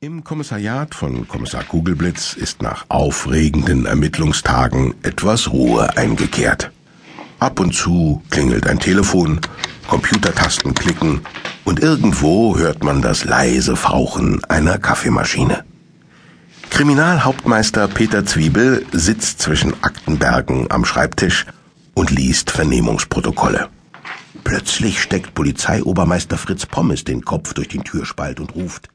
Im Kommissariat von Kommissar Kugelblitz ist nach aufregenden Ermittlungstagen etwas Ruhe eingekehrt. Ab und zu klingelt ein Telefon, Computertasten klicken und irgendwo hört man das leise Fauchen einer Kaffeemaschine. Kriminalhauptmeister Peter Zwiebel sitzt zwischen Aktenbergen am Schreibtisch und liest Vernehmungsprotokolle. Plötzlich steckt Polizeiobermeister Fritz Pommes den Kopf durch den Türspalt und ruft